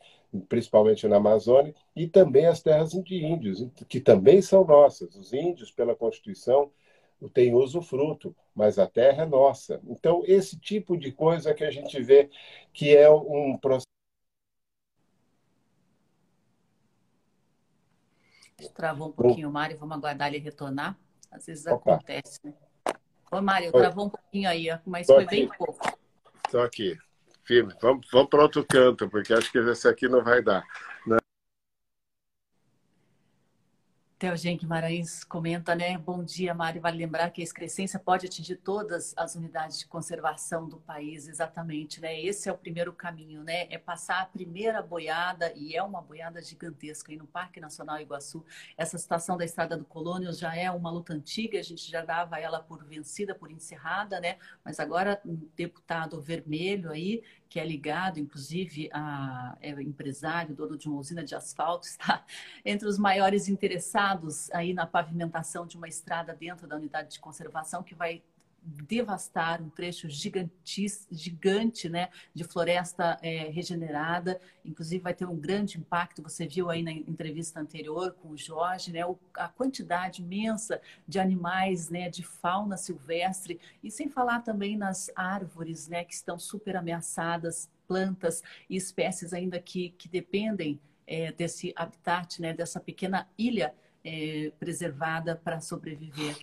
principalmente na Amazônia, e também as terras de índios, que também são nossas. Os índios, pela Constituição, tem usufruto, mas a terra é nossa. Então, esse tipo de coisa que a gente vê que é um processo. Travou um pouquinho o Mário, vamos aguardar ele retornar. Às vezes Opa. acontece, né? Ô, Mário, travou um pouquinho aí, mas Tô foi aqui. bem pouco. Estou aqui, firme. Vamos, vamos para outro canto, porque acho que esse aqui não vai dar. Teogênio Guimarães comenta, né? Bom dia, Mari. Vale lembrar que a excrescência pode atingir todas as unidades de conservação do país, exatamente, né? Esse é o primeiro caminho, né? É passar a primeira boiada, e é uma boiada gigantesca aí no Parque Nacional Iguaçu. Essa situação da Estrada do Colônio já é uma luta antiga, a gente já dava ela por vencida, por encerrada, né? Mas agora um deputado vermelho aí que é ligado, inclusive, a é empresário, dono de uma usina de asfalto, está entre os maiores interessados aí na pavimentação de uma estrada dentro da unidade de conservação que vai devastar um trecho gigante né, de floresta é, regenerada. Inclusive, vai ter um grande impacto. Você viu aí na entrevista anterior com o Jorge, né, a quantidade imensa de animais, né, de fauna silvestre, e sem falar também nas árvores né, que estão super ameaçadas, plantas e espécies ainda que, que dependem é, desse habitat, né, dessa pequena ilha é, preservada para sobreviver.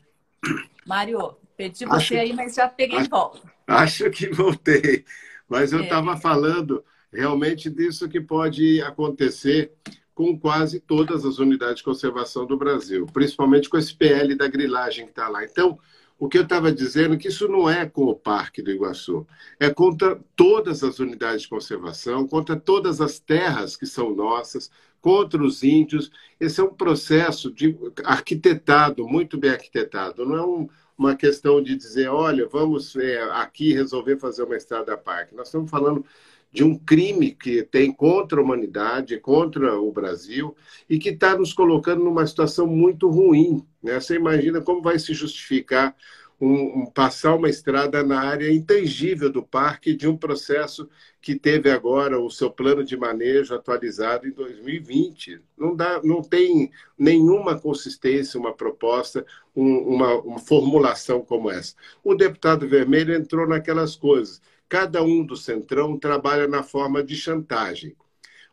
Mário, perdi você acho, aí, mas já peguei acho, volta. Acho que voltei. Mas eu estava é. falando realmente disso que pode acontecer com quase todas as unidades de conservação do Brasil, principalmente com esse PL da grilagem que está lá. Então, o que eu estava dizendo é que isso não é com o Parque do Iguaçu, é contra todas as unidades de conservação, contra todas as terras que são nossas, contra os índios. Esse é um processo de arquitetado, muito bem arquitetado. Não é um, uma questão de dizer, olha, vamos é, aqui resolver fazer uma estrada parque. Nós estamos falando de um crime que tem contra a humanidade, contra o Brasil, e que está nos colocando numa situação muito ruim. Né? Você imagina como vai se justificar um, um, passar uma estrada na área intangível do parque de um processo que teve agora o seu plano de manejo atualizado em 2020. Não, dá, não tem nenhuma consistência, uma proposta, um, uma, uma formulação como essa. O deputado Vermelho entrou naquelas coisas. Cada um do Centrão trabalha na forma de chantagem.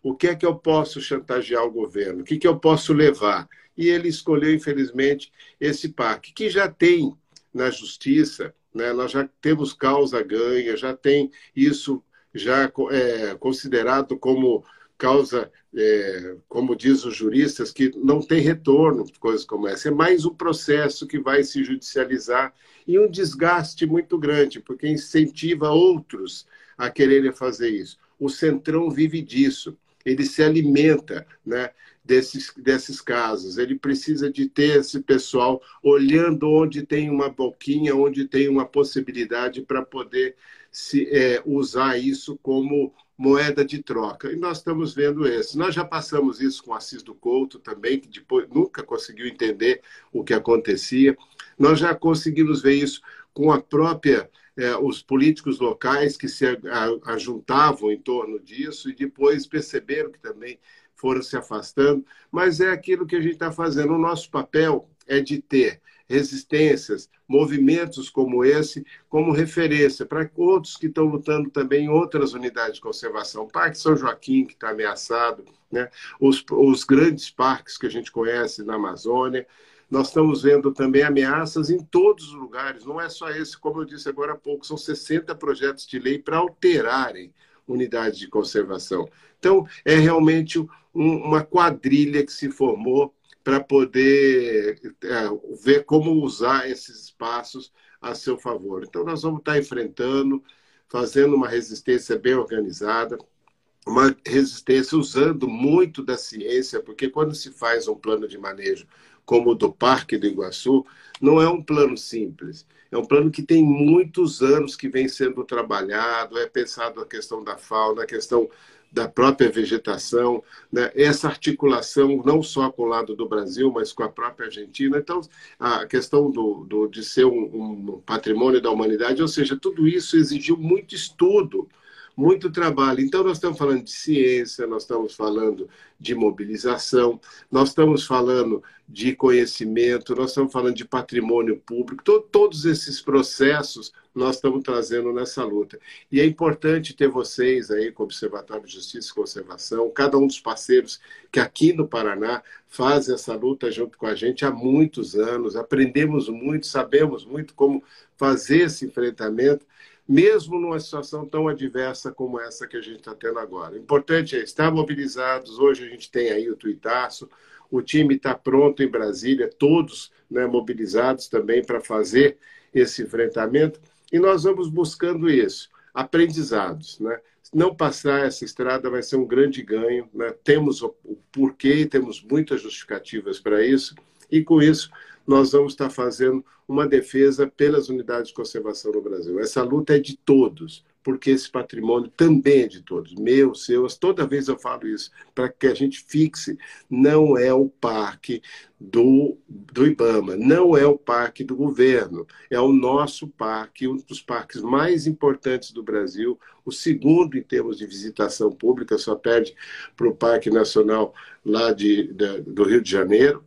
O que é que eu posso chantagear o governo? O que, é que eu posso levar? E ele escolheu, infelizmente, esse parque, que já tem na justiça, né? nós já temos causa ganha, já tem isso já é, considerado como causa, é, como diz os juristas, que não tem retorno, coisas como essa. É mais um processo que vai se judicializar e um desgaste muito grande, porque incentiva outros a quererem fazer isso. O Centrão vive disso, ele se alimenta, né? desses, desses casos. Ele precisa de ter esse pessoal olhando onde tem uma boquinha, onde tem uma possibilidade para poder se, é, usar isso como moeda de troca. E nós estamos vendo isso. Nós já passamos isso com Assis do Couto também, que depois nunca conseguiu entender o que acontecia. Nós já conseguimos ver isso com a própria é, os políticos locais que se ajuntavam em torno disso e depois perceberam que também foram se afastando, mas é aquilo que a gente está fazendo. O nosso papel é de ter resistências, movimentos como esse, como referência para outros que estão lutando também em outras unidades de conservação. O Parque São Joaquim, que está ameaçado, né? os, os grandes parques que a gente conhece na Amazônia. Nós estamos vendo também ameaças em todos os lugares, não é só esse, como eu disse agora há pouco, são 60 projetos de lei para alterarem unidades de conservação. Então, é realmente um, uma quadrilha que se formou para poder é, ver como usar esses espaços a seu favor. Então, nós vamos estar enfrentando, fazendo uma resistência bem organizada, uma resistência usando muito da ciência, porque quando se faz um plano de manejo como o do Parque do Iguaçu, não é um plano simples. É um plano que tem muitos anos que vem sendo trabalhado, é pensado a questão da fauna, a questão da própria vegetação, né? essa articulação não só com o lado do Brasil, mas com a própria Argentina. Então, a questão do, do de ser um, um patrimônio da humanidade, ou seja, tudo isso exigiu muito estudo, muito trabalho. Então, nós estamos falando de ciência, nós estamos falando de mobilização, nós estamos falando de conhecimento, nós estamos falando de patrimônio público, to todos esses processos nós estamos trazendo nessa luta. E é importante ter vocês aí, com o Observatório de Justiça e Conservação, cada um dos parceiros que aqui no Paraná fazem essa luta junto com a gente há muitos anos, aprendemos muito, sabemos muito como fazer esse enfrentamento mesmo numa situação tão adversa como essa que a gente está tendo agora. O importante é estar mobilizados. Hoje a gente tem aí o tuitaço, O time está pronto em Brasília, todos né, mobilizados também para fazer esse enfrentamento. E nós vamos buscando isso, aprendizados. Né? Não passar essa estrada vai ser um grande ganho. Né? Temos o porquê, temos muitas justificativas para isso. E com isso, nós vamos estar fazendo uma defesa pelas unidades de conservação no Brasil. Essa luta é de todos, porque esse patrimônio também é de todos, meu, seus. Toda vez eu falo isso, para que a gente fixe. Não é o parque do, do Ibama, não é o parque do governo, é o nosso parque, um dos parques mais importantes do Brasil, o segundo em termos de visitação pública, só perde para o Parque Nacional lá de, de, do Rio de Janeiro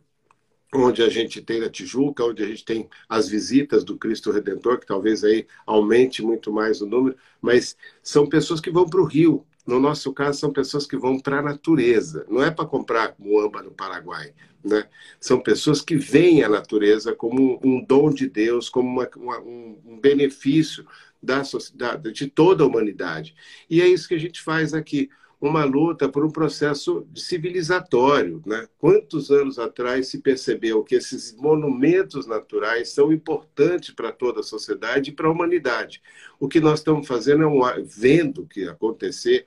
onde a gente tem a Tijuca, onde a gente tem as visitas do Cristo Redentor, que talvez aí aumente muito mais o número, mas são pessoas que vão para o Rio. No nosso caso, são pessoas que vão para a natureza. Não é para comprar muamba no Paraguai. Né? São pessoas que veem a natureza como um dom de Deus, como uma, uma, um benefício da, sociedade, de toda a humanidade. E é isso que a gente faz aqui uma luta por um processo civilizatório. Né? Quantos anos atrás se percebeu que esses monumentos naturais são importantes para toda a sociedade e para a humanidade? O que nós estamos fazendo é um vendo que acontecer,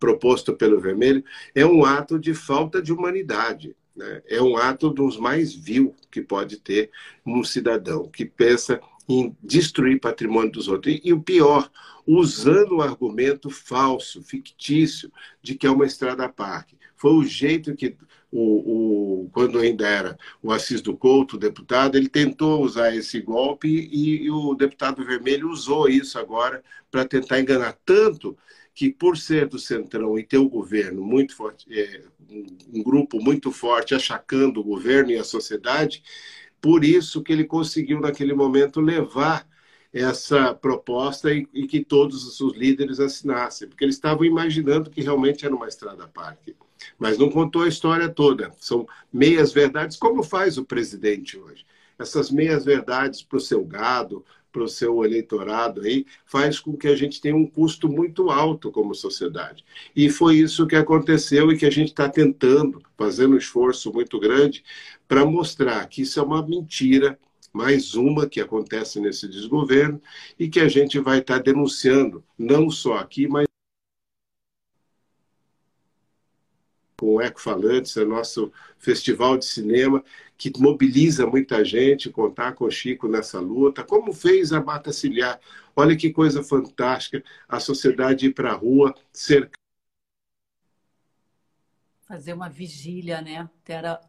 proposto pelo Vermelho, é um ato de falta de humanidade. Né? É um ato dos mais vil que pode ter um cidadão que pensa em destruir patrimônio dos outros. E, e, o pior, usando o argumento falso, fictício, de que é uma estrada a parque. Foi o jeito que, o, o, quando ainda era o Assis do Couto, o deputado, ele tentou usar esse golpe e, e o deputado vermelho usou isso agora para tentar enganar tanto que, por ser do Centrão e ter o governo muito forte, é, um grupo muito forte achacando o governo e a sociedade, por isso que ele conseguiu, naquele momento, levar essa proposta e, e, que todos os líderes assinassem, porque eles estavam imaginando que realmente era uma estrada parque. Mas não contou a história toda. São meias verdades, como faz o presidente hoje. Essas meias verdades para o seu gado, para o seu eleitorado aí, faz com que a gente tenha um custo muito alto como sociedade. E foi isso que aconteceu e que a gente está tentando, fazendo um esforço muito grande para mostrar que isso é uma mentira, mais uma que acontece nesse desgoverno e que a gente vai estar tá denunciando, não só aqui, mas com o Ecofalantes, é nosso festival de cinema, que mobiliza muita gente, contar com o Chico nessa luta, como fez a Mata Ciliar. Olha que coisa fantástica, a sociedade ir para a rua, cercar fazer uma vigília, né?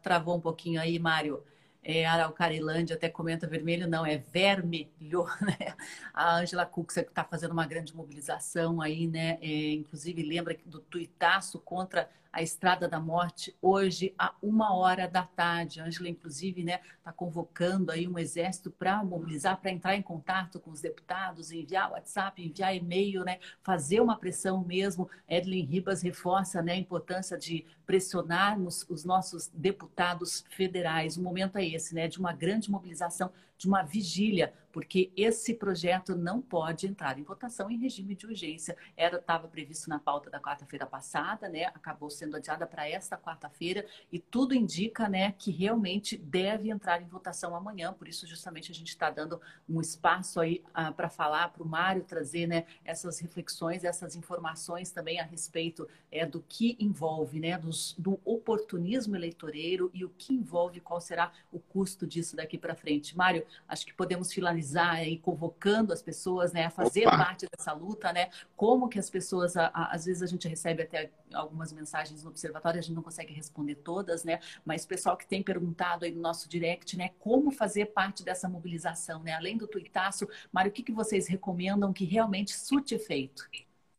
Travou um pouquinho aí, Mário. É, Araucarilândia até comenta vermelho, não, é vermelho, né? A Angela Cuxa que está fazendo uma grande mobilização aí, né? É, inclusive lembra do tuitaço contra a Estrada da Morte hoje a uma hora da tarde. A Ângela, inclusive, né, está convocando aí um exército para mobilizar, para entrar em contato com os deputados, enviar WhatsApp, enviar e-mail, né, fazer uma pressão mesmo. Edlin Ribas reforça né, a importância de pressionarmos os nossos deputados federais. O momento é esse, né, de uma grande mobilização de uma vigília, porque esse projeto não pode entrar em votação em regime de urgência. Era estava previsto na pauta da quarta-feira passada, né? Acabou sendo adiada para esta quarta-feira e tudo indica, né, que realmente deve entrar em votação amanhã. Por isso, justamente, a gente está dando um espaço aí ah, para falar, para o Mário trazer, né, essas reflexões, essas informações também a respeito é, do que envolve, né, dos, do oportunismo eleitoreiro e o que envolve, qual será o custo disso daqui para frente. Mário, acho que podemos finalizar aí convocando as pessoas né, a fazer Opa. parte dessa luta, né? Como que as pessoas, a, a, às vezes a gente recebe até algumas mensagens no observatório, a gente não consegue responder todas, né? Mas o pessoal que tem perguntado aí no nosso direct, né, como fazer parte dessa mobilização, né? Além do tuitaço, Mário, o que, que vocês recomendam que realmente surte efeito?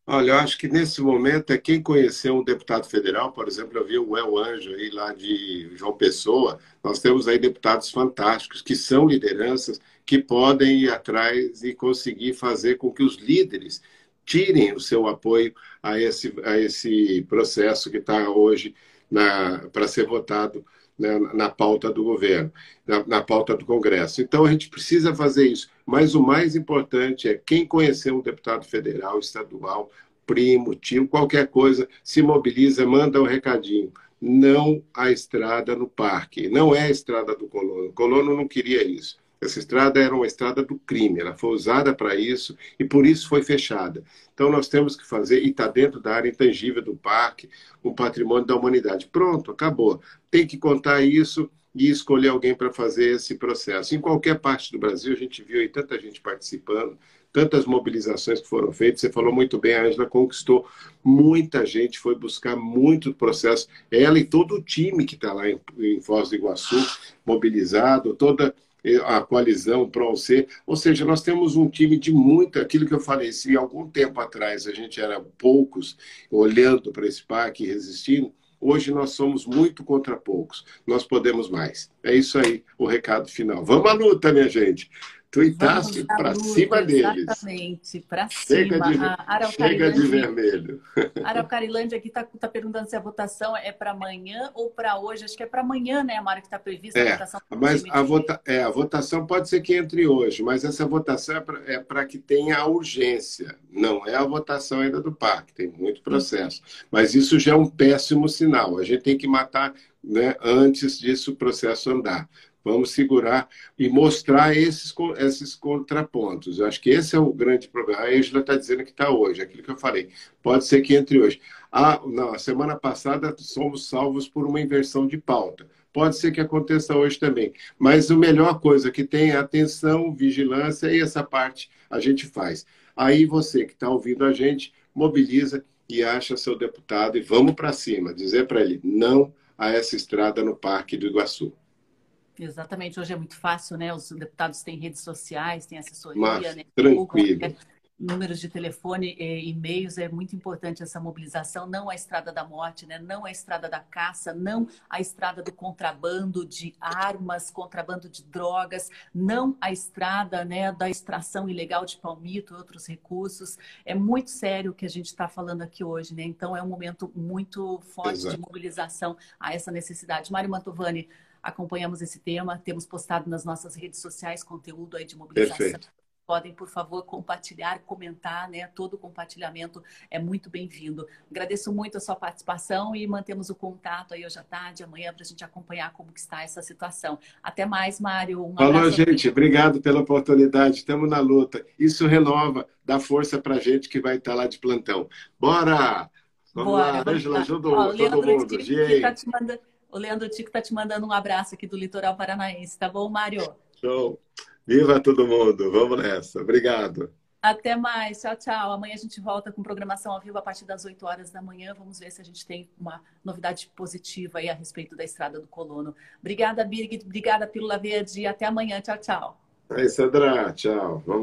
Olha, eu acho que nesse momento é quem conheceu um deputado federal, por exemplo, eu vi o El Anjo aí lá de João Pessoa. Nós temos aí deputados fantásticos que são lideranças que podem ir atrás e conseguir fazer com que os líderes tirem o seu apoio a esse, a esse processo que está hoje para ser votado né, na pauta do governo, na, na, pauta do Congresso. Então, a gente precisa fazer isso. Mas o mais importante é quem conhecer um deputado federal, estadual, primo, tio, qualquer coisa, se mobiliza, manda um recadinho. não a estrada no parque. Não é a estrada do colono. O colono não queria isso. Essa estrada era uma estrada do crime, ela foi usada para isso e por isso foi fechada. Então nós temos que fazer, e está dentro da área intangível do parque, um patrimônio da humanidade. Pronto, acabou. Tem que contar isso e escolher alguém para fazer esse processo. Em qualquer parte do Brasil, a gente viu aí tanta gente participando, tantas mobilizações que foram feitas. Você falou muito bem, a Angela conquistou muita gente, foi buscar muito processo. Ela e todo o time que está lá em, em Foz do Iguaçu, mobilizado, toda a coalizão PRO-C, ou seja, nós temos um time de muita, aquilo que eu falei, se algum tempo atrás a gente era poucos olhando para esse parque e resistindo, hoje nós somos muito contra poucos, nós podemos mais. É isso aí, o recado final. Vamos à luta, minha gente. Tuitasse para cima deles. Exatamente, para cima. De, chega de vermelho. A Araucarilândia aqui está tá perguntando se a votação é para amanhã ou para hoje. Acho que é para amanhã, né, Mara, que está prevista é, a votação. Mas a, vota, é, a votação pode ser que entre hoje, mas essa votação é para é que tenha a urgência. Não é a votação ainda do parque, tem muito processo. Mas isso já é um péssimo sinal. A gente tem que matar né, antes disso o processo andar. Vamos segurar e mostrar esses, esses contrapontos. Eu acho que esse é o grande problema. A Angela está dizendo que está hoje, aquilo que eu falei. Pode ser que entre hoje. Ah, não, a semana passada somos salvos por uma inversão de pauta. Pode ser que aconteça hoje também. Mas a melhor coisa que tem é atenção, vigilância e essa parte a gente faz. Aí você que está ouvindo a gente, mobiliza e acha seu deputado e vamos para cima. Dizer para ele não a essa estrada no Parque do Iguaçu. Exatamente, hoje é muito fácil, né? Os deputados têm redes sociais, têm assessoria, Mas, né? Tranquilo. Google, números de telefone e e-mails, é muito importante essa mobilização, não a estrada da morte, né? não a estrada da caça, não a estrada do contrabando de armas, contrabando de drogas, não a estrada né, da extração ilegal de palmito e outros recursos. É muito sério o que a gente está falando aqui hoje, né? Então é um momento muito forte Exato. de mobilização a essa necessidade. Mário Mantovani, acompanhamos esse tema, temos postado nas nossas redes sociais conteúdo aí de mobilização. Perfeito. Podem, por favor, compartilhar, comentar, né? Todo compartilhamento é muito bem-vindo. Agradeço muito a sua participação e mantemos o contato aí hoje à tarde, amanhã, para a gente acompanhar como que está essa situação. Até mais, Mário. Um Falou, gente. Obrigado pela oportunidade. Estamos na luta. Isso renova, dá força para a gente que vai estar lá de plantão. Bora! Vamos Bora, lá, Angela, ajuda todo mundo. Que, tá te mandando... O Leandro Tico está te mandando um abraço aqui do litoral paranaense, tá bom, Mário? Show. Viva todo mundo. Vamos nessa. Obrigado. Até mais. Tchau, tchau. Amanhã a gente volta com programação ao vivo a partir das 8 horas da manhã. Vamos ver se a gente tem uma novidade positiva aí a respeito da Estrada do Colono. Obrigada, Birgit. Obrigada, Pílula Verde. Até amanhã. Tchau, tchau. É isso, Sandra. Tchau. Vamos